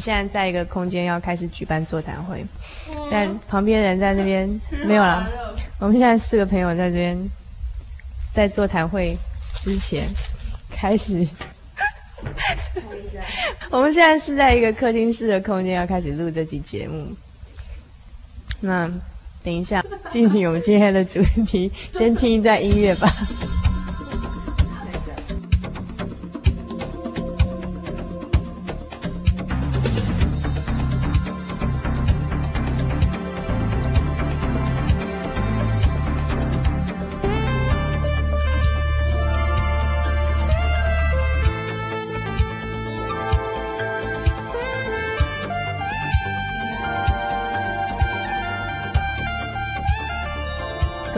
现在在一个空间要开始举办座谈会，在旁边人在那边没有了。我们现在四个朋友在这边，在座谈会之前开始。我们现在是在一个客厅式的空间，要开始录这期节目。那等一下进行我们今天的主题，先听一段音乐吧。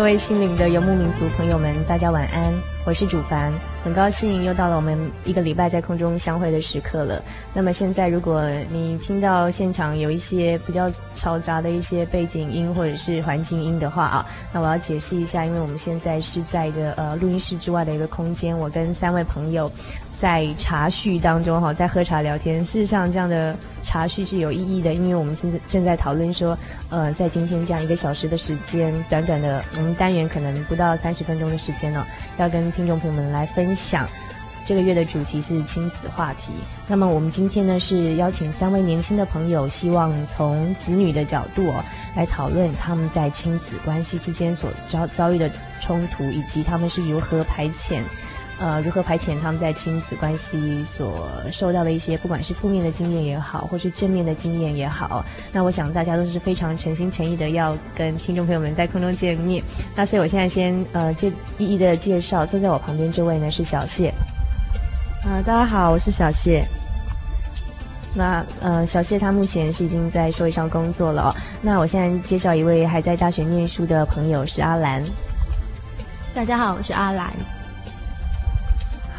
各位心灵的游牧民族朋友们，大家晚安，我是主凡，很高兴又到了我们一个礼拜在空中相会的时刻了。那么现在，如果你听到现场有一些比较嘈杂的一些背景音或者是环境音的话啊，那我要解释一下，因为我们现在是在一个呃录音室之外的一个空间，我跟三位朋友。在茶叙当中哈，在喝茶聊天。事实上，这样的茶叙是有意义的，因为我们现在正在讨论说，呃，在今天这样一个小时的时间，短短的我们单元可能不到三十分钟的时间呢，要跟听众朋友们来分享这个月的主题是亲子话题。那么我们今天呢是邀请三位年轻的朋友，希望从子女的角度哦来讨论他们在亲子关系之间所遭遭遇的冲突，以及他们是如何排遣。呃，如何排遣他们在亲子关系所受到的一些，不管是负面的经验也好，或是正面的经验也好，那我想大家都是非常诚心诚意的要跟听众朋友们在空中见面。那所以我现在先呃介一一的介绍，坐在我旁边这位呢是小谢。啊、呃，大家好，我是小谢。那呃，小谢他目前是已经在社会上工作了哦。那我现在介绍一位还在大学念书的朋友是阿兰。大家好，我是阿兰。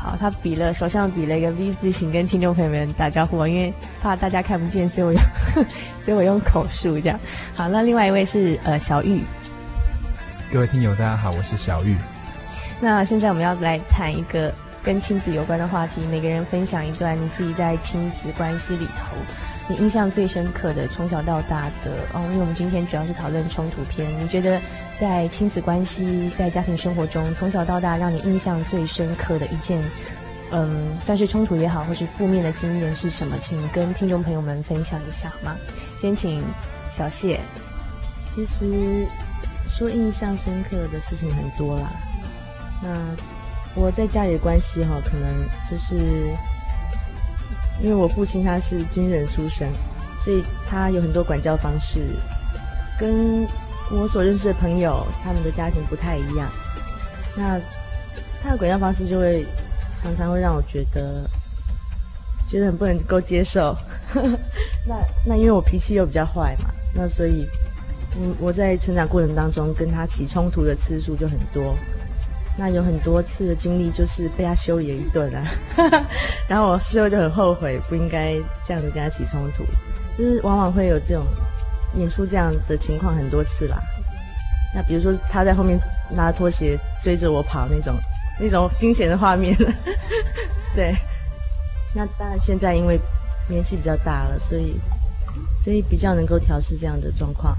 好，他比了手上比了一个 V 字形，跟听众朋友们打招呼啊，因为怕大家看不见，所以我用，所以我用口述这样。好，那另外一位是呃小玉。各位听友，大家好，我是小玉。那现在我们要来谈一个跟亲子有关的话题，每个人分享一段你自己在亲子关系里头。你印象最深刻的，从小到大的哦，因为我们今天主要是讨论冲突篇。你觉得在亲子关系、在家庭生活中，从小到大让你印象最深刻的一件，嗯，算是冲突也好，或是负面的经验是什么？请跟听众朋友们分享一下好吗？先请小谢。其实说印象深刻的事情很多啦。那我在家里的关系哈，可能就是。因为我父亲他是军人出身，所以他有很多管教方式，跟我所认识的朋友他们的家庭不太一样。那他的管教方式就会常常会让我觉得觉得很不能够接受。那那因为我脾气又比较坏嘛，那所以嗯我在成长过程当中跟他起冲突的次数就很多。那有很多次的经历，就是被他修理了一顿啊，然后我事后就很后悔，不应该这样子跟他起冲突，就是往往会有这种演出这样的情况很多次啦。那比如说他在后面拿拖鞋追着我跑那种那种惊险的画面，对。那当然现在因为年纪比较大了，所以所以比较能够调适这样的状况。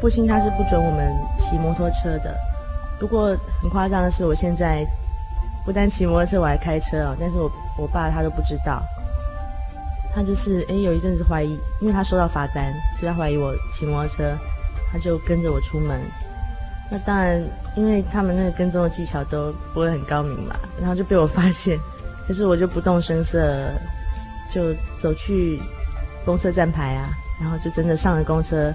父亲他是不准我们骑摩托车的，不过很夸张的是，我现在不但骑摩托车，我还开车啊！但是我我爸他都不知道，他就是诶，有一阵子怀疑，因为他收到罚单，所以他怀疑我骑摩托车，他就跟着我出门。那当然，因为他们那个跟踪的技巧都不会很高明嘛，然后就被我发现，可是我就不动声色，就走去公车站牌啊，然后就真的上了公车。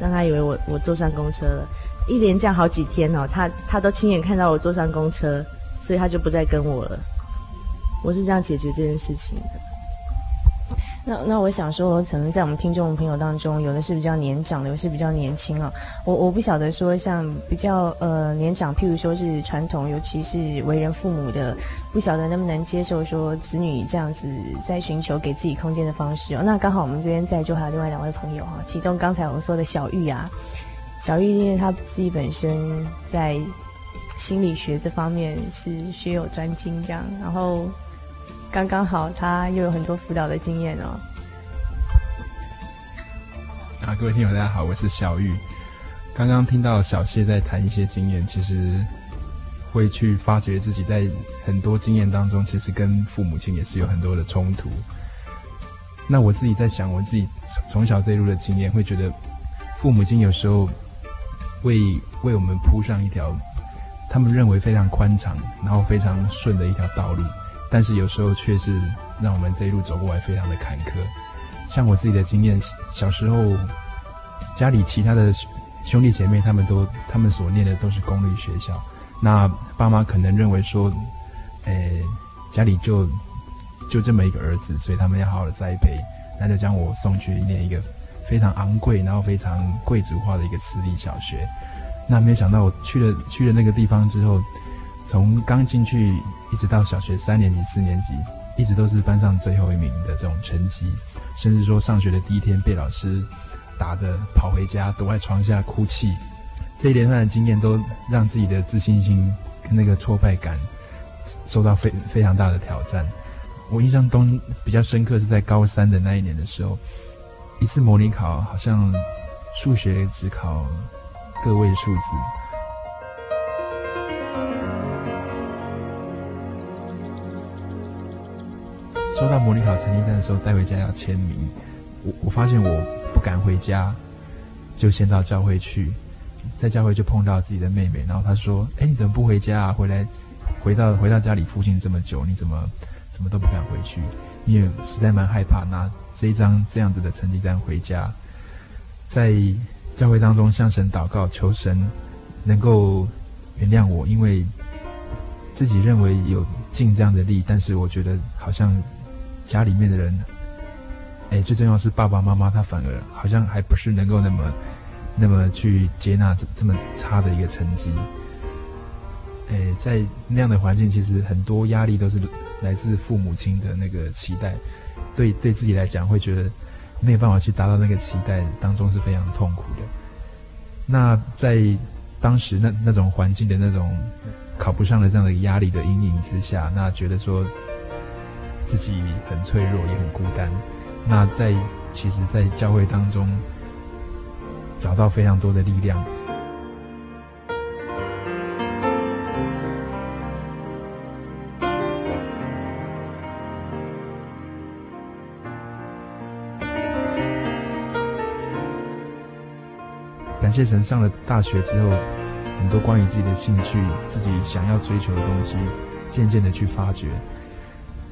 让他以为我我坐上公车了，一连这样好几天哦，他他都亲眼看到我坐上公车，所以他就不再跟我了。我是这样解决这件事情的。那那我想说，可能在我们听众朋友当中，有的是比较年长的，有的是比较年轻啊。我我不晓得说，像比较呃年长，譬如说是传统，尤其是为人父母的，不晓得能不能接受说子女这样子在寻求给自己空间的方式哦。那刚好我们这边在就还有另外两位朋友哈，其中刚才我们说的小玉啊，小玉因为她自己本身在心理学这方面是学有专精这样，然后。刚刚好，他又有很多辅导的经验哦。啊，各位听友，大家好，我是小玉。刚刚听到小谢在谈一些经验，其实会去发觉自己在很多经验当中，其实跟父母亲也是有很多的冲突。那我自己在想，我自己从小这一路的经验，会觉得父母亲有时候为为我们铺上一条他们认为非常宽敞，然后非常顺的一条道路。但是有时候却是让我们这一路走过来非常的坎坷。像我自己的经验，小时候家里其他的兄弟姐妹他们都他们所念的都是公立学校，那爸妈可能认为说，诶，家里就就这么一个儿子，所以他们要好好的栽培，那就将我送去念一个非常昂贵然后非常贵族化的一个私立小学。那没想到我去了去了那个地方之后，从刚进去。一直到小学三年级、四年级，一直都是班上最后一名的这种成绩，甚至说上学的第一天被老师打得跑回家，躲在床下哭泣。这一连串的经验都让自己的自信心跟那个挫败感受到非非常大的挑战。我印象中比较深刻是在高三的那一年的时候，一次模拟考，好像数学只考个位数字。收到模拟考成绩单的时候，带回家要签名。我我发现我不敢回家，就先到教会去。在教会就碰到自己的妹妹，然后她说：“哎，你怎么不回家啊？回来，回到回到家里附近这么久，你怎么怎么都不敢回去？你也实在蛮害怕拿这一张这样子的成绩单回家。”在教会当中向神祷告，求神能够原谅我，因为自己认为有尽这样的力，但是我觉得好像。家里面的人，哎，最重要是爸爸妈妈，他反而好像还不是能够那么，那么去接纳这这么差的一个成绩。哎，在那样的环境，其实很多压力都是来自父母亲的那个期待，对对自己来讲，会觉得没有办法去达到那个期待当中是非常痛苦的。那在当时那那种环境的那种考不上的这样的压力的阴影之下，那觉得说。自己很脆弱，也很孤单。那在其实，在教会当中找到非常多的力量。感谢神，上了大学之后，很多关于自己的兴趣、自己想要追求的东西，渐渐的去发掘。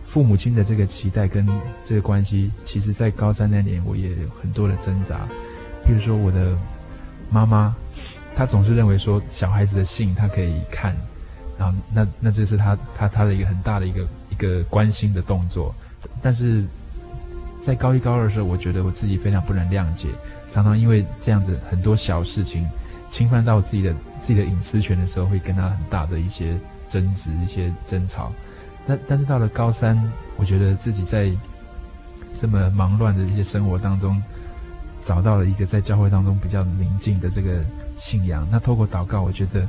父母亲的这个期待跟这个关系，其实，在高三那年，我也有很多的挣扎。比如说，我的妈妈，她总是认为说，小孩子的信她可以看，然后那那这是她她她的一个很大的一个一个关心的动作。但是在高一高二的时候，我觉得我自己非常不能谅解，常常因为这样子很多小事情侵犯到自己的自己的隐私权的时候，会跟她很大的一些争执、一些争吵。但但是到了高三，我觉得自己在这么忙乱的一些生活当中，找到了一个在教会当中比较宁静的这个信仰。那透过祷告，我觉得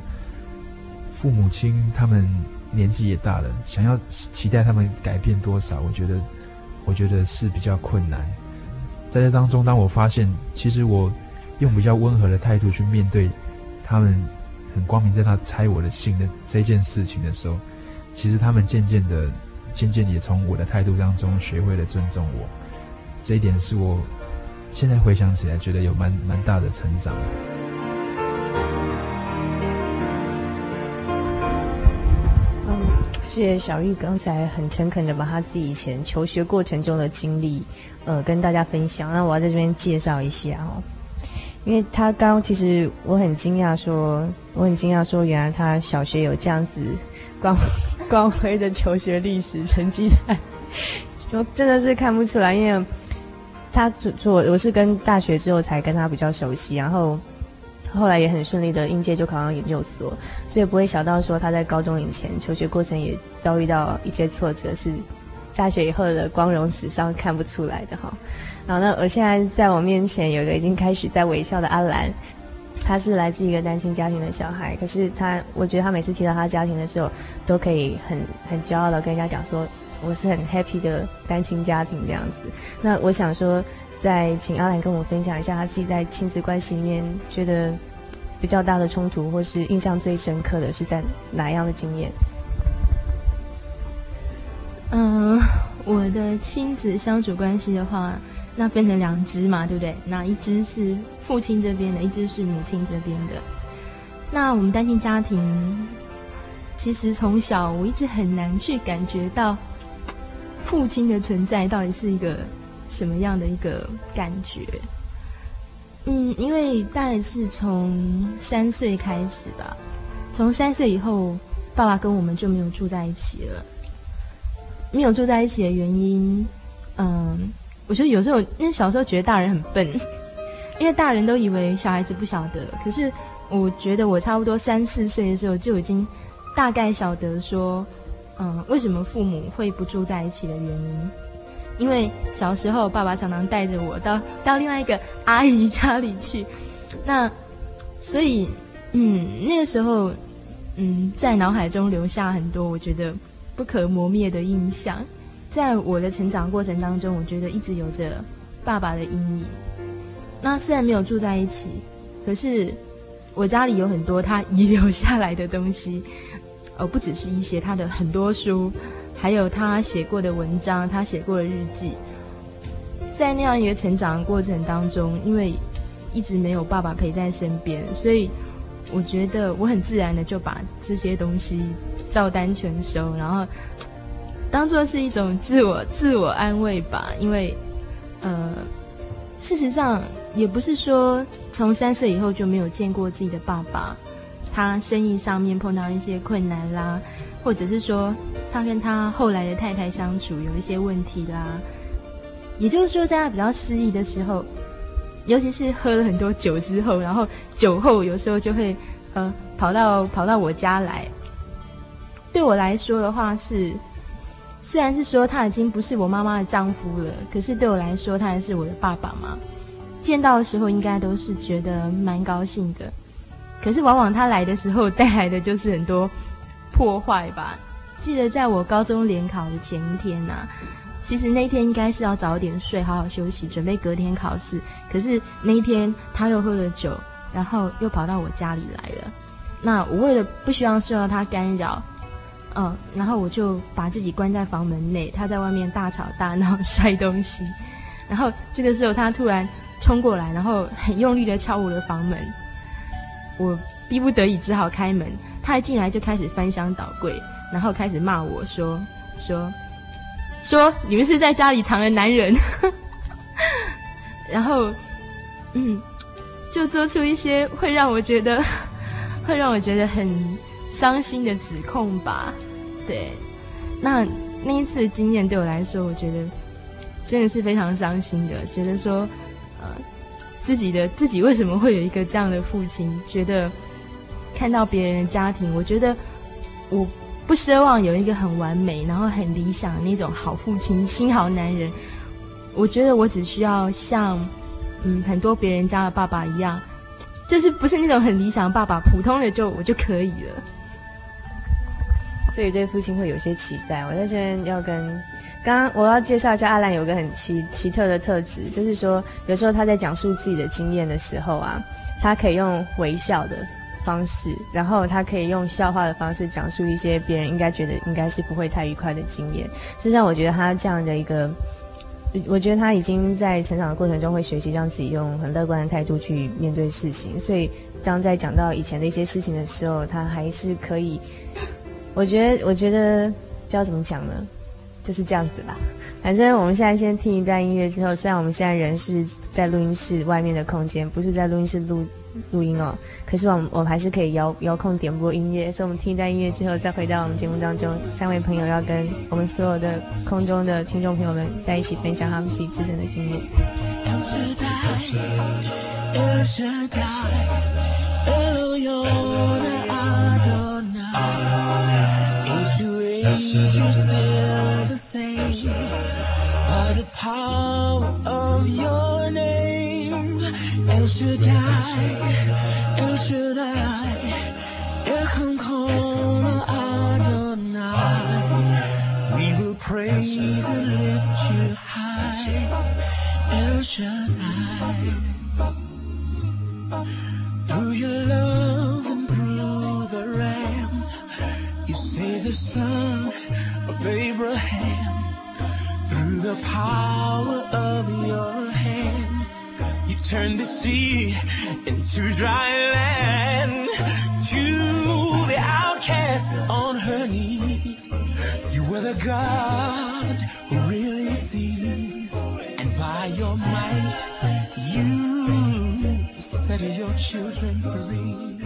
父母亲他们年纪也大了，想要期待他们改变多少，我觉得我觉得是比较困难。在这当中，当我发现其实我用比较温和的态度去面对他们很光明正大拆我的信的这件事情的时候，其实他们渐渐的、渐渐也从我的态度当中学会了尊重我。这一点是我现在回想起来觉得有蛮蛮大的成长。嗯，谢谢小玉刚才很诚恳的把他自己以前求学过程中的经历，呃，跟大家分享。那我要在这边介绍一下哦，因为他刚其实我很惊讶说，我很惊讶说，原来他小学有这样子光光辉的求学历史成绩单，就真的是看不出来，因为。他做，我是跟大学之后才跟他比较熟悉，然后后来也很顺利的应届就考上研究所，所以不会想到说他在高中以前求学过程也遭遇到一些挫折，是大学以后的光荣史上看不出来的哈。然后呢，我现在在我面前有一个已经开始在微笑的阿兰，他是来自一个单亲家庭的小孩，可是他，我觉得他每次提到他家庭的时候，都可以很很骄傲的跟人家讲说。我是很 happy 的单亲家庭这样子，那我想说，再请阿兰跟我分享一下他自己在亲子关系里面觉得比较大的冲突，或是印象最深刻的是在哪样的经验？嗯，我的亲子相处关系的话，那分成两支嘛，对不对？那一支是父亲这边的，一只是母亲这边的。那我们单亲家庭，其实从小我一直很难去感觉到。父亲的存在到底是一个什么样的一个感觉？嗯，因为大概是从三岁开始吧。从三岁以后，爸爸跟我们就没有住在一起了。没有住在一起的原因，嗯，我觉得有时候因为小时候觉得大人很笨，因为大人都以为小孩子不晓得。可是我觉得我差不多三四岁的时候就已经大概晓得说。嗯，为什么父母会不住在一起的原因？因为小时候爸爸常常带着我到到另外一个阿姨家里去，那所以嗯，那个时候嗯，在脑海中留下很多我觉得不可磨灭的印象。在我的成长过程当中，我觉得一直有着爸爸的阴影。那虽然没有住在一起，可是我家里有很多他遗留下来的东西。而不只是一些他的很多书，还有他写过的文章，他写过的日记。在那样一个成长的过程当中，因为一直没有爸爸陪在身边，所以我觉得我很自然的就把这些东西照单全收，然后当做是一种自我自我安慰吧。因为，呃，事实上也不是说从三岁以后就没有见过自己的爸爸。他生意上面碰到一些困难啦，或者是说他跟他后来的太太相处有一些问题啦，也就是说，在他比较失意的时候，尤其是喝了很多酒之后，然后酒后有时候就会呃跑到跑到我家来。对我来说的话是，虽然是说他已经不是我妈妈的丈夫了，可是对我来说他还是我的爸爸嘛。见到的时候应该都是觉得蛮高兴的。可是往往他来的时候带来的就是很多破坏吧。记得在我高中联考的前一天呐、其实那天应该是要早点睡，好好休息，准备隔天考试。可是那一天他又喝了酒，然后又跑到我家里来了。那我为了不希望受到他干扰，嗯，然后我就把自己关在房门内，他在外面大吵大闹 摔东西。然后这个时候他突然冲过来，然后很用力的敲我的房门。我逼不得已只好开门，他一进来就开始翻箱倒柜，然后开始骂我说说说你们是在家里藏了男人，然后嗯，就做出一些会让我觉得 会让我觉得很伤心的指控吧。对，那那一次的经验对我来说，我觉得真的是非常伤心的，觉得说呃。自己的自己为什么会有一个这样的父亲？觉得看到别人的家庭，我觉得我不奢望有一个很完美，然后很理想的那种好父亲、新好男人。我觉得我只需要像嗯很多别人家的爸爸一样，就是不是那种很理想的爸爸，普通的就我就可以了。所以对父亲会有些期待。我在这边要跟刚刚我要介绍一下阿兰，有个很奇奇特的特质，就是说有时候他在讲述自己的经验的时候啊，他可以用微笑的方式，然后他可以用笑话的方式讲述一些别人应该觉得应该是不会太愉快的经验。实际上，我觉得他这样的一个。我觉得他已经在成长的过程中会学习让自己用很乐观的态度去面对事情，所以当在讲到以前的一些事情的时候，他还是可以。我觉得，我觉得就要怎么讲呢？就是这样子吧。反正我们现在先听一段音乐之后，虽然我们现在人是在录音室外面的空间，不是在录音室录。录音哦，可是我们我们还是可以遥遥控点播音乐，所以我们听一段音乐之后，再回到我们节目当中。三位朋友要跟我们所有的空中的听众朋友们在一起分享他们自己自身的经验。interest still the same. By the power of your name, El Shaddai, El Shaddai, El Kona Adonai. We will praise and lift you high, El Shaddai. Through your love. me the son of Abraham. Through the power of your hand, you turned the sea into dry land. To the outcast on her knees, you were the God who really sees. And by your might, you set your children free.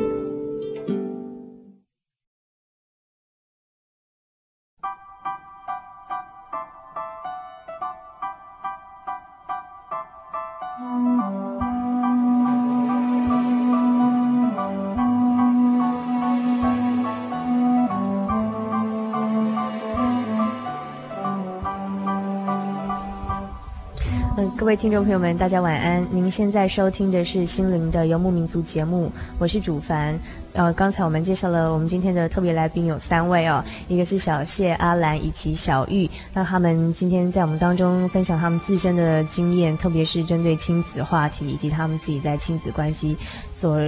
各位听众朋友们，大家晚安。您现在收听的是《心灵的游牧民族》节目，我是主凡。呃，刚才我们介绍了我们今天的特别来宾有三位哦，一个是小谢、阿兰以及小玉。那他们今天在我们当中分享他们自身的经验，特别是针对亲子话题以及他们自己在亲子关系所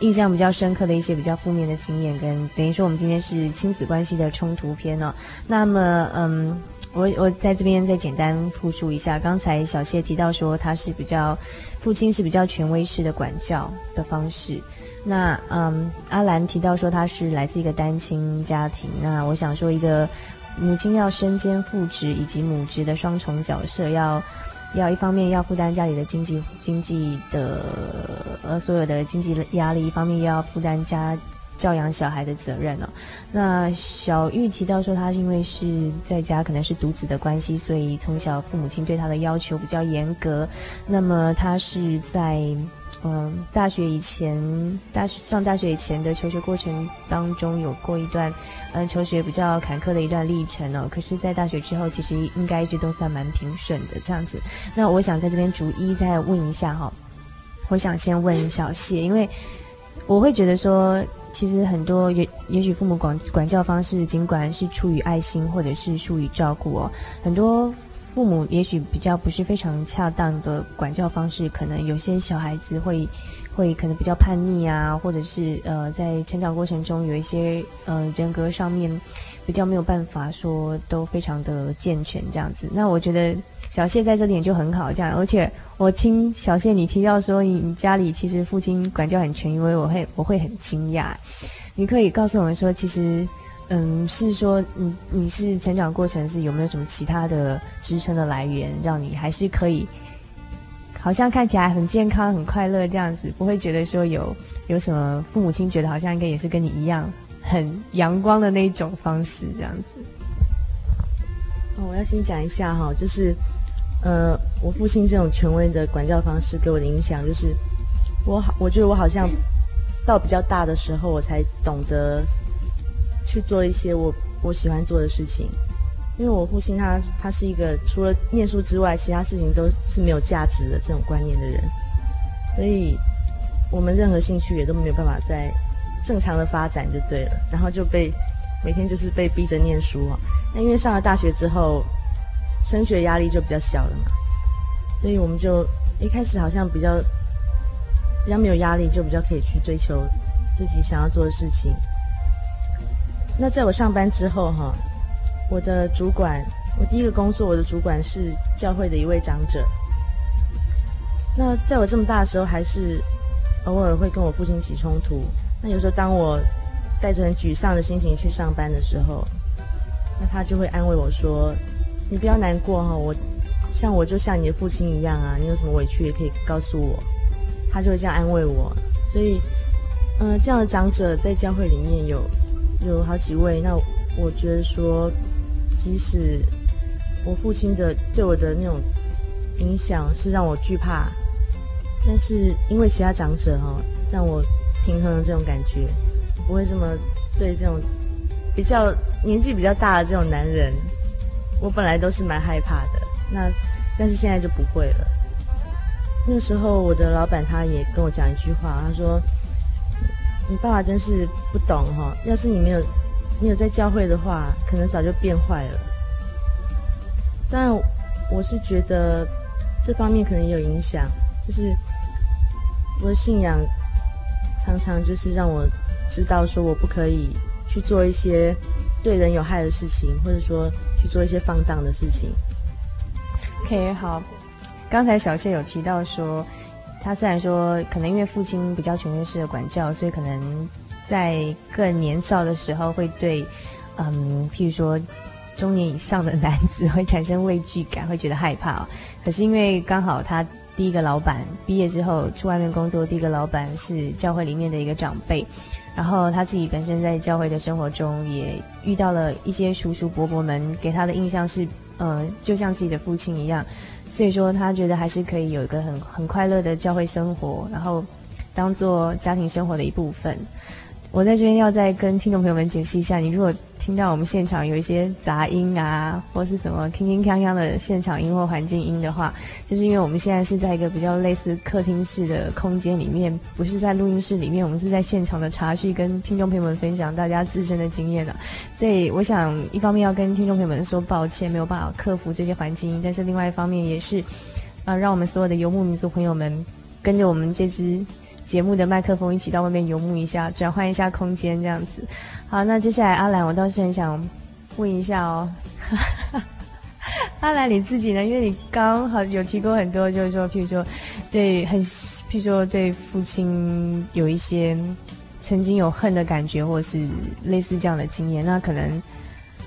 印象比较深刻的一些比较负面的经验，跟等于说我们今天是亲子关系的冲突篇哦。那么，嗯。我我在这边再简单复述一下，刚才小谢提到说他是比较父亲是比较权威式的管教的方式，那嗯，阿兰提到说他是来自一个单亲家庭，那我想说一个母亲要身兼父职以及母职的双重角色，要要一方面要负担家里的经济经济的呃所有的经济压力，一方面又要负担家。教养小孩的责任哦。那小玉提到说，他因为是在家可能是独子的关系，所以从小父母亲对他的要求比较严格。那么他是在嗯大学以前，大学上大学以前的求学过程当中有过一段嗯求学比较坎坷的一段历程哦。可是，在大学之后，其实应该一直都算蛮平顺的这样子。那我想在这边逐一再问一下哈，我想先问小谢，因为我会觉得说。其实很多也也许父母管管教方式，尽管是出于爱心或者是出于照顾哦，很多父母也许比较不是非常恰当的管教方式，可能有些小孩子会会可能比较叛逆啊，或者是呃在成长过程中有一些呃人格上面比较没有办法说都非常的健全这样子。那我觉得小谢在这点就很好，这样而且。我听小谢你提到说，你你家里其实父亲管教很权威，我会我会很惊讶。你可以告诉我们说，其实，嗯，是说你你是成长过程是有没有什么其他的支撑的来源，让你还是可以好像看起来很健康、很快乐这样子，不会觉得说有有什么父母亲觉得好像应该也是跟你一样很阳光的那一种方式这样子。哦，我要先讲一下哈，就是呃，我父亲这种权威的管教方式给我的影响，就是我好，我觉得我好像到比较大的时候，我才懂得去做一些我我喜欢做的事情。因为我父亲他他是一个除了念书之外，其他事情都是没有价值的这种观念的人，所以我们任何兴趣也都没有办法在正常的发展就对了，然后就被每天就是被逼着念书啊。那因为上了大学之后，升学压力就比较小了嘛，所以我们就一开始好像比较比较没有压力，就比较可以去追求自己想要做的事情。那在我上班之后哈。我的主管，我第一个工作，我的主管是教会的一位长者。那在我这么大的时候，还是偶尔会跟我父亲起冲突。那有时候，当我带着很沮丧的心情去上班的时候，那他就会安慰我说：“你不要难过哈，我像我就像你的父亲一样啊，你有什么委屈也可以告诉我。”他就会这样安慰我。所以，嗯、这样的长者在教会里面有有好几位。那我觉得说。即使我父亲的对我的那种影响是让我惧怕，但是因为其他长者哈、哦，让我平衡了这种感觉，不会这么对这种比较年纪比较大的这种男人，我本来都是蛮害怕的。那但是现在就不会了。那时候我的老板他也跟我讲一句话，他说：“你爸爸真是不懂哈、哦，要是你没有。”你有在教会的话，可能早就变坏了。但我是觉得这方面可能也有影响，就是我的信仰常常就是让我知道说我不可以去做一些对人有害的事情，或者说去做一些放荡的事情。OK，好。刚才小谢有提到说，他虽然说可能因为父亲比较权威式的管教，所以可能。在更年少的时候，会对，嗯，譬如说中年以上的男子会产生畏惧感，会觉得害怕。可是因为刚好他第一个老板毕业之后去外面工作，第一个老板是教会里面的一个长辈，然后他自己本身在教会的生活中也遇到了一些叔叔伯伯们给他的印象是，呃，就像自己的父亲一样，所以说他觉得还是可以有一个很很快乐的教会生活，然后当做家庭生活的一部分。我在这边要再跟听众朋友们解释一下，你如果听到我们现场有一些杂音啊，或是什么铿铿锵锵的现场音或环境音的话，就是因为我们现在是在一个比较类似客厅式的空间里面，不是在录音室里面，我们是在现场的茶叙跟听众朋友们分享大家自身的经验的，所以我想一方面要跟听众朋友们说抱歉，没有办法克服这些环境音，但是另外一方面也是，啊，让我们所有的游牧民族朋友们跟着我们这支。节目的麦克风一起到外面游牧一下，转换一下空间，这样子。好，那接下来阿兰，我倒是很想问一下哦，阿兰你自己呢？因为你刚好有提过很多，就是说，譬如说，对很，譬如说对父亲有一些曾经有恨的感觉，或是类似这样的经验。那可能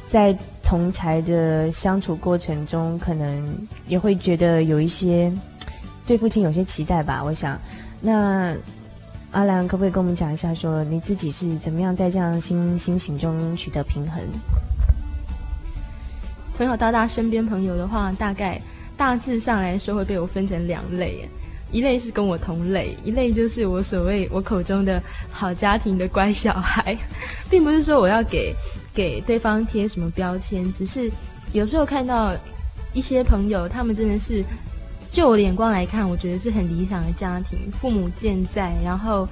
在同侪的相处过程中，可能也会觉得有一些对父亲有些期待吧。我想。那阿兰可不可以跟我们讲一下，说你自己是怎么样在这样心心情中取得平衡？从小到大，身边朋友的话，大概大致上来说会被我分成两类，一类是跟我同类，一类就是我所谓我口中的好家庭的乖小孩，并不是说我要给给对方贴什么标签，只是有时候看到一些朋友，他们真的是。就我的眼光来看，我觉得是很理想的家庭，父母健在，然后，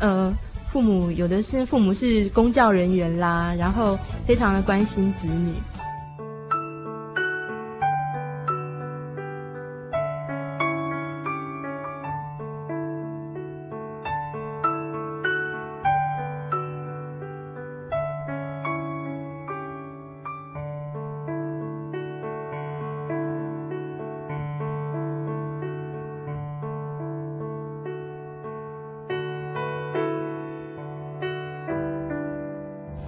呃，父母有的是父母是公教人员啦，然后非常的关心子女。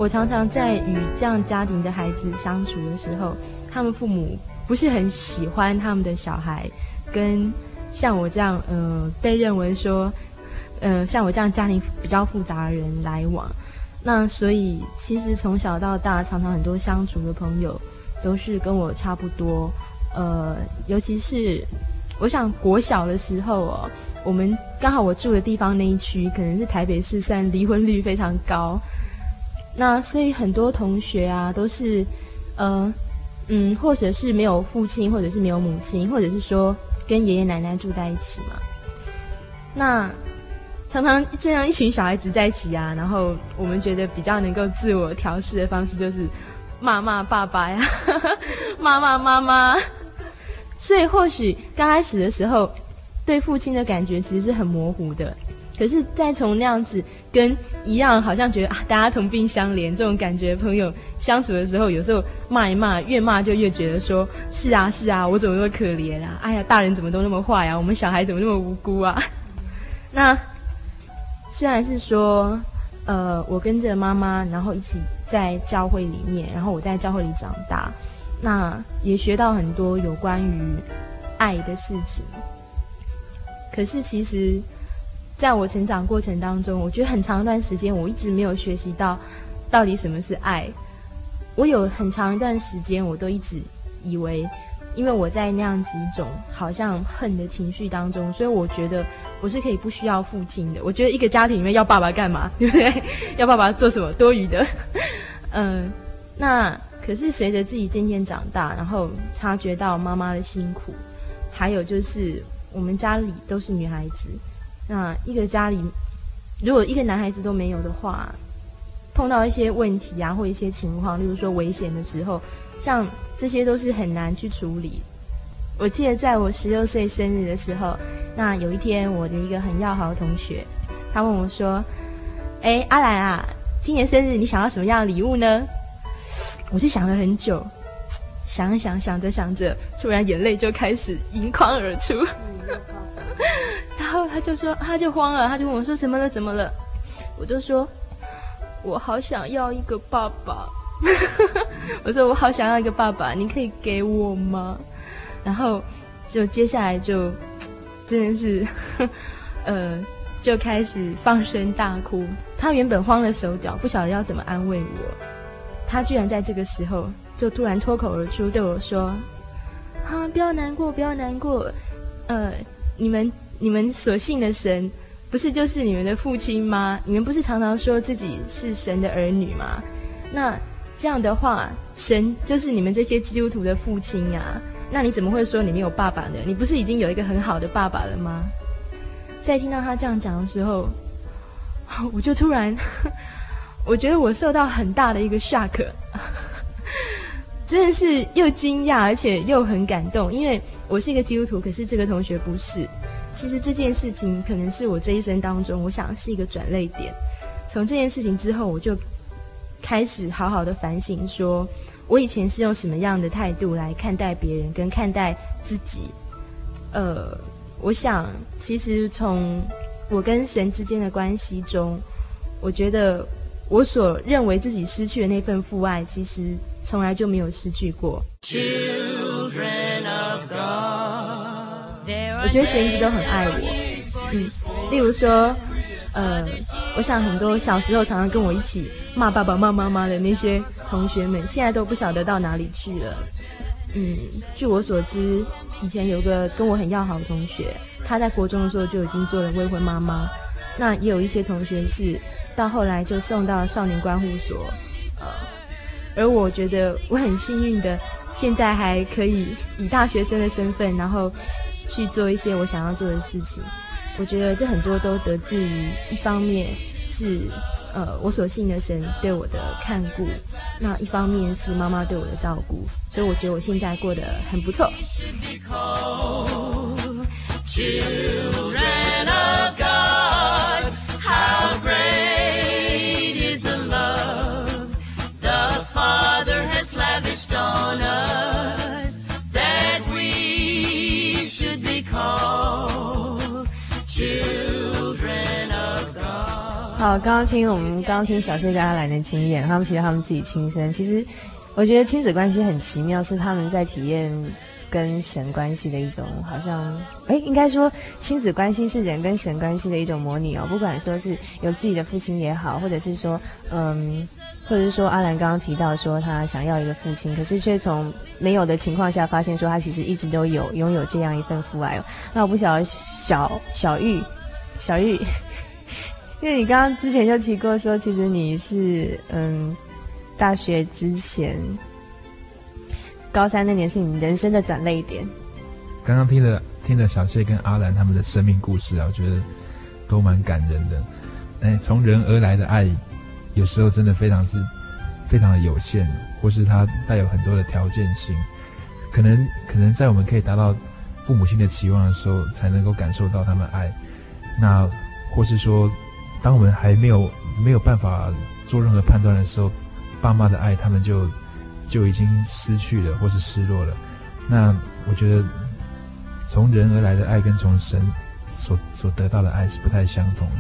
我常常在与这样家庭的孩子相处的时候，他们父母不是很喜欢他们的小孩跟像我这样，呃，被认为说，呃，像我这样家庭比较复杂的人来往。那所以，其实从小到大，常常很多相处的朋友都是跟我差不多。呃，尤其是我想国小的时候哦，我们刚好我住的地方那一区，可能是台北市算离婚率非常高。那所以很多同学啊，都是呃嗯，或者是没有父亲，或者是没有母亲，或者是说跟爷爷奶奶住在一起嘛。那常常这样一群小孩子在一起啊，然后我们觉得比较能够自我调试的方式就是骂骂爸爸呀，骂骂妈妈。所以或许刚开始的时候，对父亲的感觉其实是很模糊的。可是再从那样子跟一样，好像觉得啊，大家同病相怜这种感觉，朋友相处的时候，有时候骂一骂，越骂就越觉得说，是啊是啊，我怎么那么可怜啊？哎呀，大人怎么都那么坏呀？我们小孩怎么那么无辜啊？那。虽然是说，呃，我跟着妈妈，然后一起在教会里面，然后我在教会里长大，那也学到很多有关于爱的事情。可是其实，在我成长过程当中，我觉得很长一段时间，我一直没有学习到到底什么是爱。我有很长一段时间，我都一直以为，因为我在那样子一种好像恨的情绪当中，所以我觉得。我是可以不需要父亲的。我觉得一个家庭里面要爸爸干嘛？对不对？要爸爸做什么？多余的。嗯，那可是随着自己渐渐长大，然后察觉到妈妈的辛苦，还有就是我们家里都是女孩子，那一个家里如果一个男孩子都没有的话，碰到一些问题啊或一些情况，例如说危险的时候，像这些都是很难去处理。我记得在我十六岁生日的时候，那有一天我的一个很要好的同学，他问我说：“哎，阿兰啊，今年生日你想要什么样的礼物呢？”我就想了很久，想一想，想着想着，突然眼泪就开始盈眶而出。然后他就说，他就慌了，他就问我说：“怎么了？怎么了？”我就说：“我好想要一个爸爸。”我说：“我好想要一个爸爸，你可以给我吗？”然后，就接下来就，真的是，呃，就开始放声大哭。他原本慌了手脚，不晓得要怎么安慰我。他居然在这个时候，就突然脱口而出对我说：“啊，不要难过，不要难过。呃，你们你们所信的神，不是就是你们的父亲吗？你们不是常常说自己是神的儿女吗？那这样的话，神就是你们这些基督徒的父亲呀。”那你怎么会说你没有爸爸呢？你不是已经有一个很好的爸爸了吗？在听到他这样讲的时候，我就突然，我觉得我受到很大的一个 shock，真的是又惊讶而且又很感动，因为我是一个基督徒，可是这个同学不是。其实这件事情可能是我这一生当中，我想是一个转捩点。从这件事情之后，我就开始好好的反省说。我以前是用什么样的态度来看待别人跟看待自己？呃，我想，其实从我跟神之间的关系中，我觉得我所认为自己失去的那份父爱，其实从来就没有失去过。Children of God，我觉得神一直都很爱我。嗯，例如说。呃，我想很多小时候常常跟我一起骂爸爸骂妈妈的那些同学们，现在都不晓得到哪里去了。嗯，据我所知，以前有个跟我很要好的同学，他在国中的时候就已经做了未婚妈妈。那也有一些同学是到后来就送到少年观护所。呃，而我觉得我很幸运的，现在还可以以大学生的身份，然后去做一些我想要做的事情。我觉得这很多都得自于一方面是呃我所信的神对我的看顾，那一方面是妈妈对我的照顾，所以我觉得我现在过得很不错。好，刚刚听我们刚刚听小谢跟阿兰的经验，他们提到他们自己亲身。其实，我觉得亲子关系很奇妙，是他们在体验跟神关系的一种，好像哎，应该说亲子关系是人跟神关系的一种模拟哦。不管说是有自己的父亲也好，或者是说嗯，或者是说阿兰刚刚提到说他想要一个父亲，可是却从没有的情况下发现说他其实一直都有拥有这样一份父爱哦。那我不晓得小小玉，小玉。因为你刚刚之前就提过说，其实你是嗯，大学之前高三那年是你人生的转捩点。刚刚听了听了小谢跟阿兰他们的生命故事啊，我觉得都蛮感人的。哎，从人而来的爱，有时候真的非常是非常的有限，或是它带有很多的条件性，可能可能在我们可以达到父母亲的期望的时候，才能够感受到他们爱。那或是说。当我们还没有没有办法做任何判断的时候，爸妈的爱他们就就已经失去了，或是失落了。那我觉得，从人而来的爱跟从神所所得到的爱是不太相同的。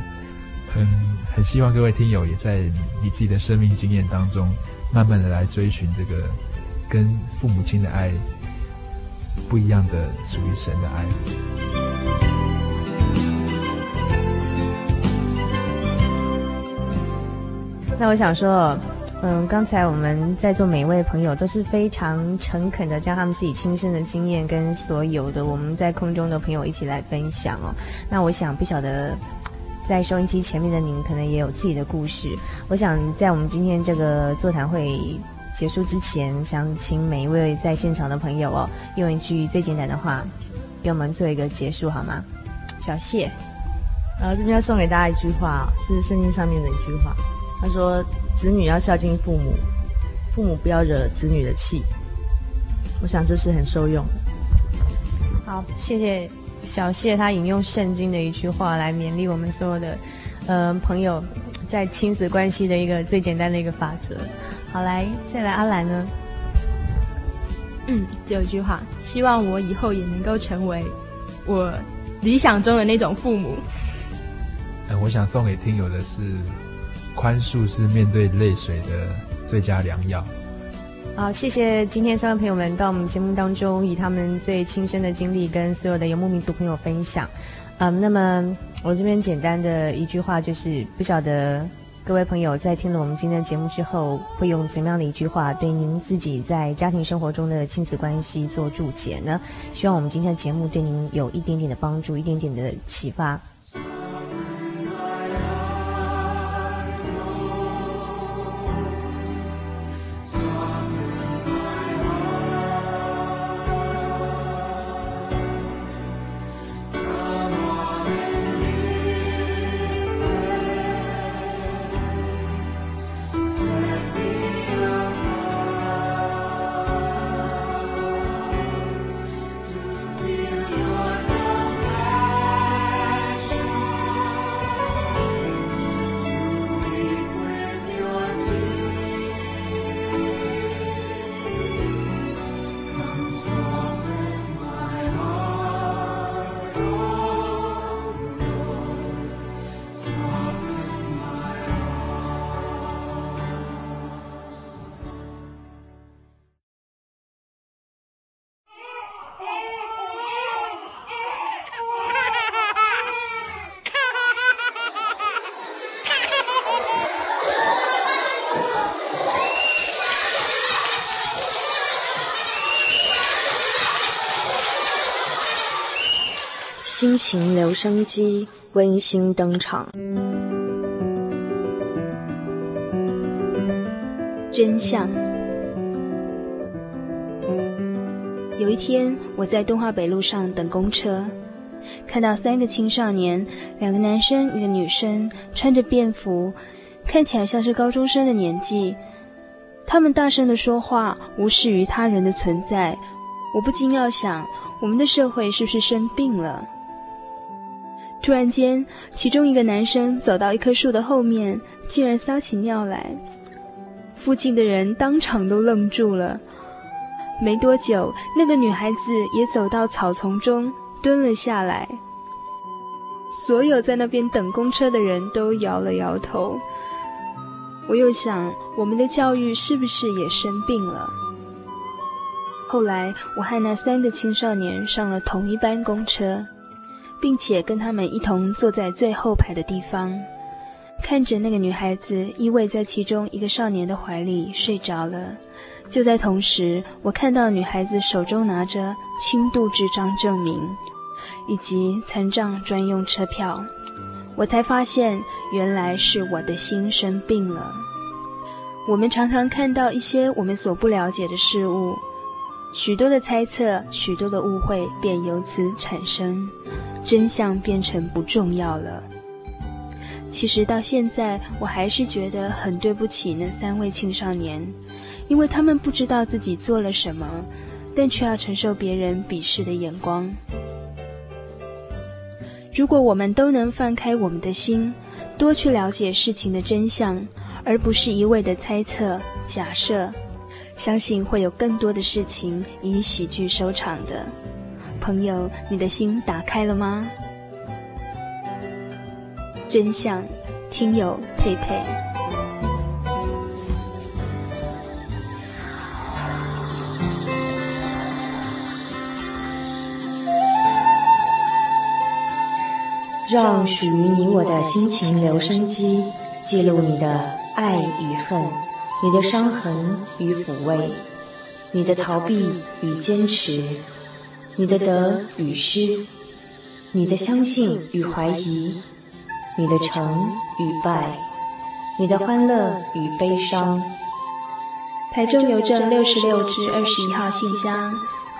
很很希望各位听友也在你，你自己的生命经验当中，慢慢的来追寻这个跟父母亲的爱不一样的属于神的爱。那我想说，嗯，刚才我们在座每一位朋友都是非常诚恳的，将他们自己亲身的经验跟所有的我们在空中的朋友一起来分享哦。那我想不晓得，在收音机前面的您可能也有自己的故事。我想在我们今天这个座谈会结束之前，想请每一位在现场的朋友哦，用一句最简单的话，给我们做一个结束好吗？小谢，然后这边要送给大家一句话，是圣经上面的一句话。他说：“子女要孝敬父母，父母不要惹子女的气。”我想这是很受用的。好，谢谢小谢，他引用圣经的一句话来勉励我们所有的，呃，朋友在亲子关系的一个最简单的一个法则。好，来，再来阿兰呢？嗯，这有一句话，希望我以后也能够成为我理想中的那种父母。呃，我想送给听友的是。宽恕是面对泪水的最佳良药。好，谢谢今天三位朋友们到我们节目当中，以他们最亲身的经历跟所有的游牧民族朋友分享。嗯，那么我这边简单的一句话就是，不晓得各位朋友在听了我们今天的节目之后，会用怎么样的一句话对您自己在家庭生活中的亲子关系做注解呢？希望我们今天的节目对您有一点点的帮助，一点点的启发。亲情留声机温馨登场。真相。有一天，我在东化北路上等公车，看到三个青少年，两个男生，一个女生，穿着便服，看起来像是高中生的年纪。他们大声的说话，无视于他人的存在。我不禁要想，我们的社会是不是生病了？突然间，其中一个男生走到一棵树的后面，竟然撒起尿来。附近的人当场都愣住了。没多久，那个女孩子也走到草丛中，蹲了下来。所有在那边等公车的人都摇了摇头。我又想，我们的教育是不是也生病了？后来，我和那三个青少年上了同一班公车，并且跟他们一同坐在最后排的地方，看着那个女孩子依偎在其中一个少年的怀里睡着了。就在同时，我看到女孩子手中拿着轻度智障证明，以及残障专用车票，我才发现原来是我的心生病了。我们常常看到一些我们所不了解的事物，许多的猜测，许多的误会便由此产生，真相变成不重要了。其实到现在，我还是觉得很对不起那三位青少年。因为他们不知道自己做了什么，但却要承受别人鄙视的眼光。如果我们都能放开我们的心，多去了解事情的真相，而不是一味的猜测、假设，相信会有更多的事情以喜剧收场的。朋友，你的心打开了吗？真相，听友佩佩。让属于你我的心情留声机，记录你的爱与恨，你的伤痕与抚慰，你的逃避与坚持，你的得与失，你的相信与怀疑，你的成与败，你的欢乐与悲伤。台中邮政六十六至二十一号信箱，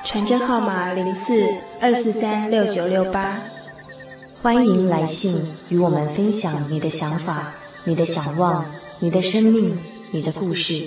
传真号码零四二四三六九六八。欢迎来信与我们分享你的想法、你的想望、你的生命、你的故事。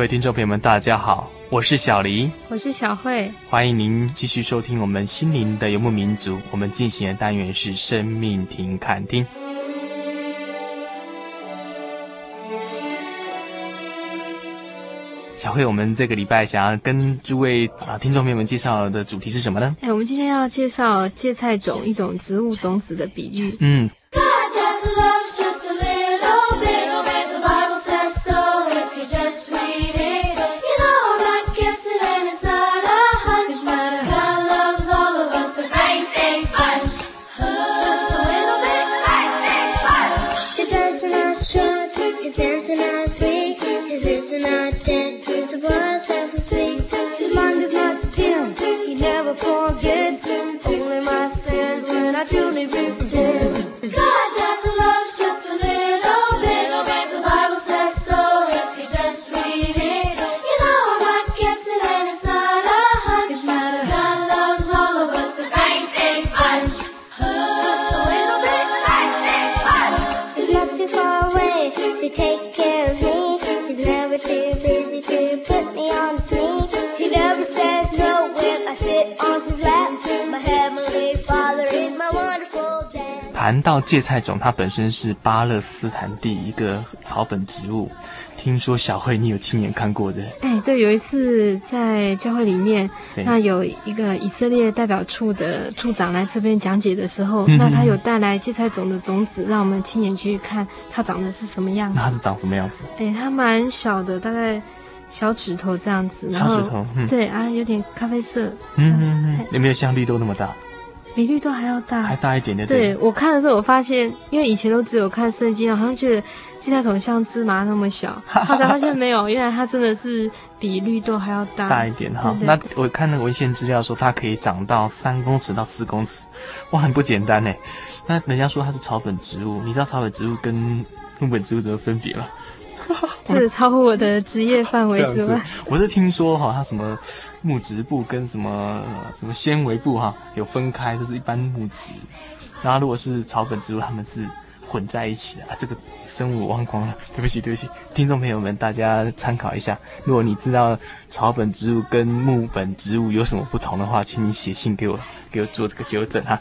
各位听众朋友们，大家好，我是小黎，我是小慧，欢迎您继续收听我们心灵的游牧民族。我们进行的单元是生命停看听。小慧，我们这个礼拜想要跟诸位啊听众朋友们介绍的主题是什么呢？哎，我们今天要介绍芥菜种，一种植物种子的比喻。嗯。I truly believe. 谈到芥菜种，它本身是巴勒斯坦地一个草本植物。听说小慧你有亲眼看过的？哎，对，有一次在教会里面，那有一个以色列代表处的处长来这边讲解的时候，嗯、那他有带来芥菜种的种子，让我们亲眼去看它长得是什么样子。那它是长什么样子？哎，它蛮小的，大概小指头这样子。然后小指头。嗯、对啊，有点咖啡色。嗯嗯嗯。有没有像绿豆那么大？比绿豆还要大，还大一点点。对，我看的时候，我发现，因为以前都只有看圣经，好像觉得芥菜种像芝麻那么小，后 来发现没有，原来它真的是比绿豆还要大大一点哈。那我看那个文献资料说，它可以长到三公尺到四公尺，哇，很不简单呢。那人家说它是草本植物，你知道草本植物跟木本植物怎么分别吗？这超乎我的职业范围之外。我是听说哈，它什么木质部跟什么什么纤维部哈有分开，这是一般木质。然后如果是草本植物，它们是混在一起的啊。这个生物我忘光了，对不起对不起，听众朋友们，大家参考一下。如果你知道草本植物跟木本植物有什么不同的话，请你写信给我，给我做这个纠正哈。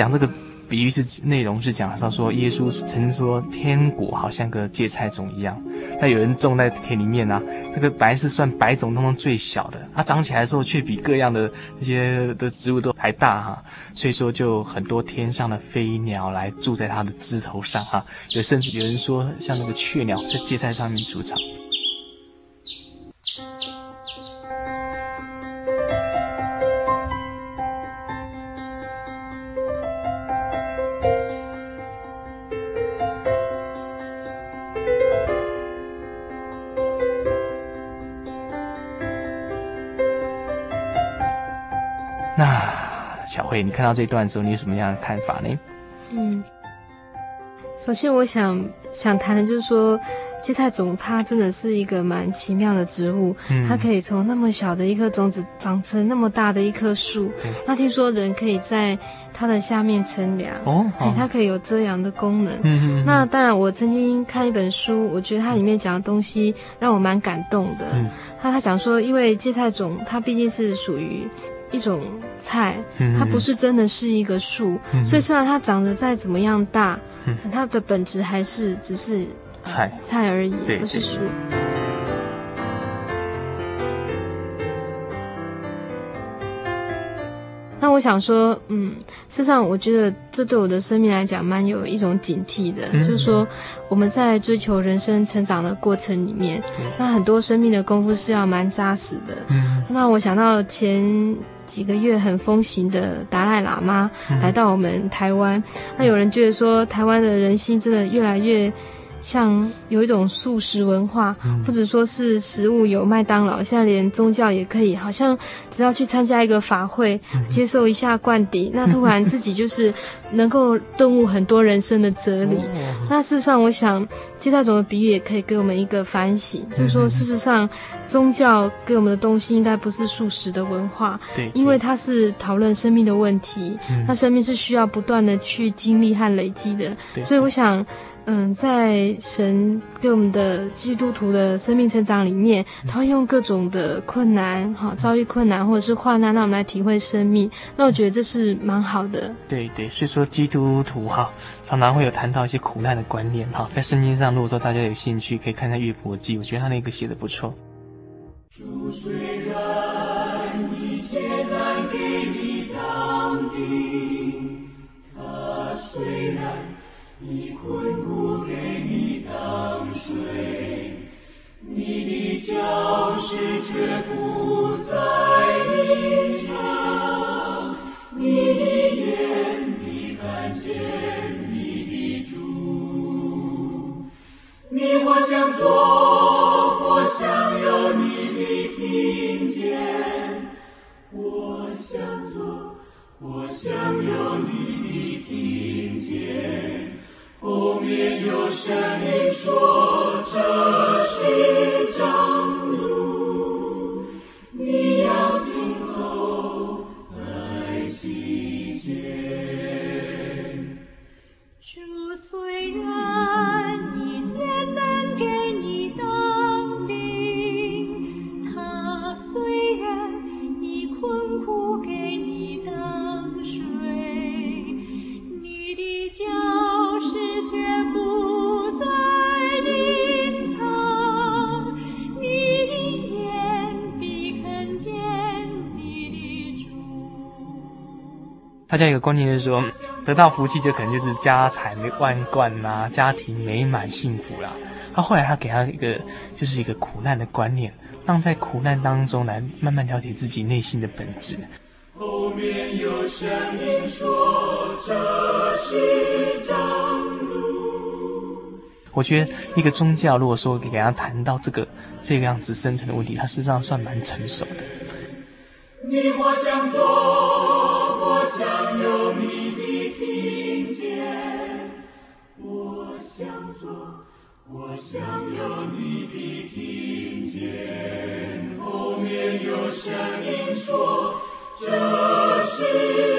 讲这个比喻是内容是讲，他说耶稣曾经说天国好像个芥菜种一样，那有人种在田里面啊，这个白是算白种当中最小的，它长起来的时候却比各样的这些的植物都还大哈，所以说就很多天上的飞鸟来住在它的枝头上哈，有甚至有人说像那个雀鸟在芥菜上面筑巢。会，你看到这段的时候，你有什么样的看法呢？嗯，首先我想想谈的就是说，芥菜种它真的是一个蛮奇妙的植物，嗯、它可以从那么小的一颗种子长成那么大的一棵树。那听说人可以在它的下面乘凉哦，它可以有遮阳的功能。嗯嗯，那当然，我曾经看一本书，我觉得它里面讲的东西让我蛮感动的。嗯，他他讲说，因为芥菜种它毕竟是属于。一种菜，它不是真的是一个树，嗯、所以虽然它长得再怎么样大，嗯、它的本质还是只是菜、呃、菜而已，不是树。那我想说，嗯，事实上，我觉得这对我的生命来讲蛮有一种警惕的，嗯、就是说我们在追求人生成长的过程里面，那很多生命的功夫是要蛮扎实的。嗯、那我想到前几个月很风行的达赖喇嘛来到我们台湾，嗯、那有人觉得说台湾的人心真的越来越。像有一种素食文化，或者说是食物有麦当劳，现在连宗教也可以，好像只要去参加一个法会，接受一下灌顶，那突然自己就是能够顿悟很多人生的哲理。那事实上，我想芥菜种的比喻也可以给我们一个反省，就是说，事实上宗教给我们的东西应该不是素食的文化，对，因为它是讨论生命的问题，那生命是需要不断的去经历和累积的，所以我想。嗯，在神给我们的基督徒的生命成长里面，他会用各种的困难，哈，遭遇困难或者是患难，让我们来体会生命。那我觉得这是蛮好的。对对，所以说基督徒哈，常常会有谈到一些苦难的观念哈，在圣经上，如果说大家有兴趣，可以看看约伯记，我觉得他那个写的不错。主虽然一切难给你当兵，他虽然。你观念就是说，得到福气就可能就是家财万贯呐、啊，家庭美满幸福啦。他后来他给他一个就是一个苦难的观念，让在苦难当中来慢慢了解自己内心的本质。后面有声音说这是长路。我觉得一个宗教如果说给他谈到这个这个样子深层的问题，他实际上算蛮成熟的。你我想做。我想有你的听见，我想做，我想有你的听见。后面有声音说，这是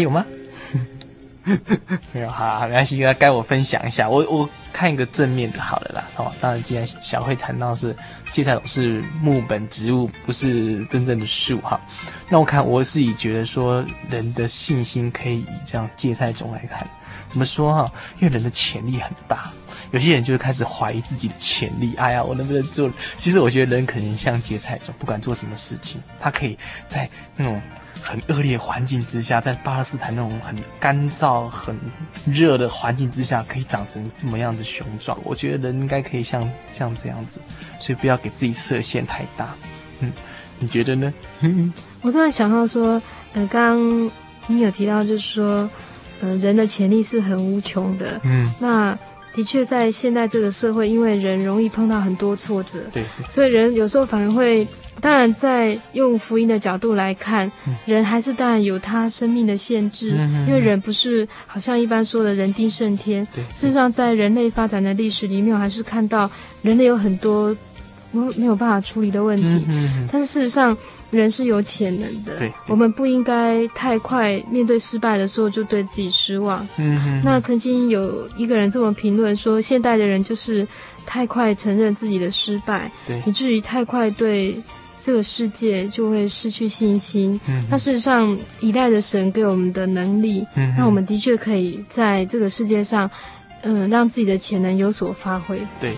有吗？没有，好，没关系，那该我分享一下。我我看一个正面的，好了啦。哦，当然，既然小慧谈到是芥菜种是木本植物，不是真正的树哈。那我看我是以觉得说，人的信心可以以这样芥菜种来看。怎么说哈？因为人的潜力很大，有些人就是开始怀疑自己的潜力。哎呀，我能不能做？其实我觉得人可能像芥菜种，不管做什么事情，他可以在那种。很恶劣环境之下，在巴勒斯坦那种很干燥、很热的环境之下，可以长成这么样子雄壮。我觉得人应该可以像像这样子，所以不要给自己设限太大。嗯，你觉得呢？我突然想到说，呃，刚刚你有提到，就是说，呃，人的潜力是很无穷的。嗯，那的确在现在这个社会，因为人容易碰到很多挫折，对，所以人有时候反而会。当然，在用福音的角度来看，人还是当然有他生命的限制，嗯、因为人不是好像一般说的人定胜天。事实上，在人类发展的历史里面，我还是看到人类有很多没没有办法处理的问题。嗯、但是事实上，人是有潜能的。对，我们不应该太快面对失败的时候就对自己失望。嗯、那曾经有一个人这么评论说：现代的人就是太快承认自己的失败，以至于太快对。这个世界就会失去信心。嗯，那事实上依赖着神给我们的能力，嗯，那我们的确可以在这个世界上，嗯，让自己的潜能有所发挥。对。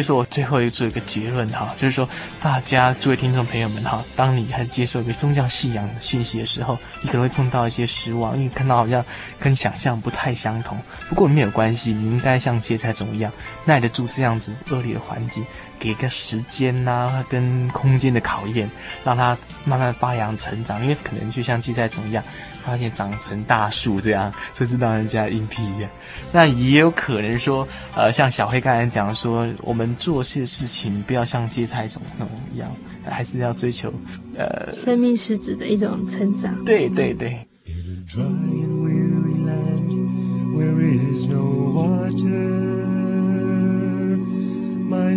所以说我最后做一个结论哈，就是说大家诸位听众朋友们哈，当你还是接受一个宗教信仰的讯息的时候，你可能会碰到一些失望，因为看到好像跟想象不太相同。不过没有关系，你应该像芥菜种一样耐得住这样子恶劣的环境，给个时间呐、跟空间的考验，让它慢慢发扬成长。因为可能就像芥菜种一样，发现长成大树这样，甚至让人家应聘一样。那也有可能说，呃，像小黑刚才讲说，我们。做些事情不要像芥菜种那种一样，还是要追求呃生命是指的一种成长。对对对。My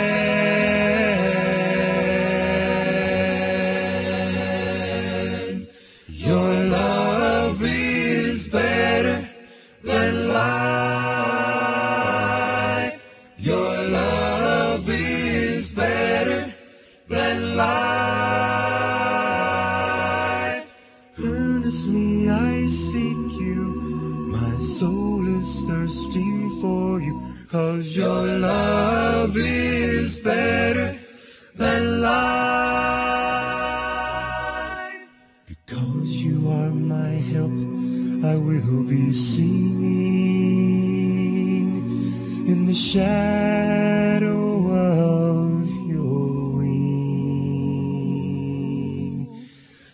shadow of your wing.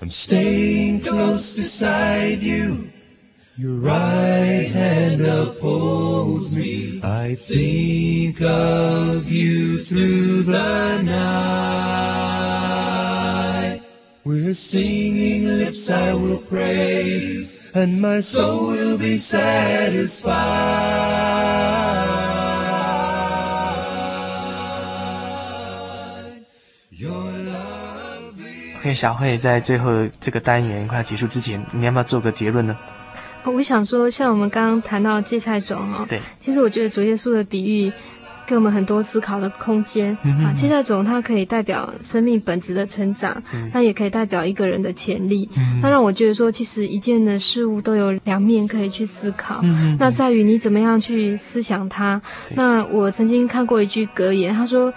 I'm staying close beside you Your right hand upholds me. I think of you through the night. With singing lips I will praise, and my soul will be satisfied. OK，小慧在最后这个单元快要结束之前，你要不要做个结论呢？哦，我想说，像我们刚刚谈到芥菜种哈，对，其实我觉得主耶稣的比喻给我们很多思考的空间。嗯、啊，芥菜种它可以代表生命本质的成长，它、嗯、也可以代表一个人的潜力。嗯，那让我觉得说，其实一件的事物都有两面可以去思考。嗯，那在于你怎么样去思想它。那我曾经看过一句格言，他说。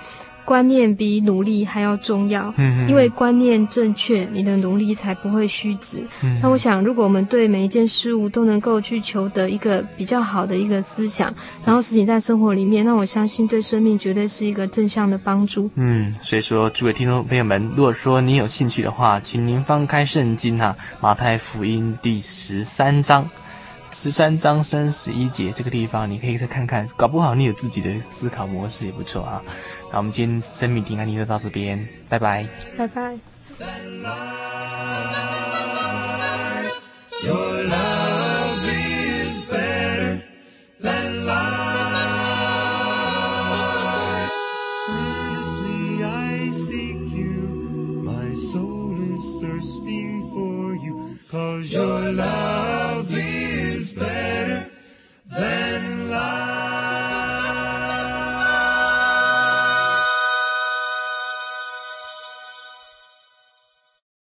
观念比努力还要重要，嗯，因为观念正确，你的努力才不会虚掷。嗯，那我想，如果我们对每一件事物都能够去求得一个比较好的一个思想，然后实行在生活里面，那我相信对生命绝对是一个正向的帮助。嗯，所以说，诸位听众朋友们，如果说你有兴趣的话，请您翻开圣经哈，马太福音第十三章。十三章三十一节这个地方你可以再看看搞不好你有自己的思考模式也不错啊那我们今天生命平安你就到这边拜拜拜拜 your love is there you my soul is thirsty for you cause your love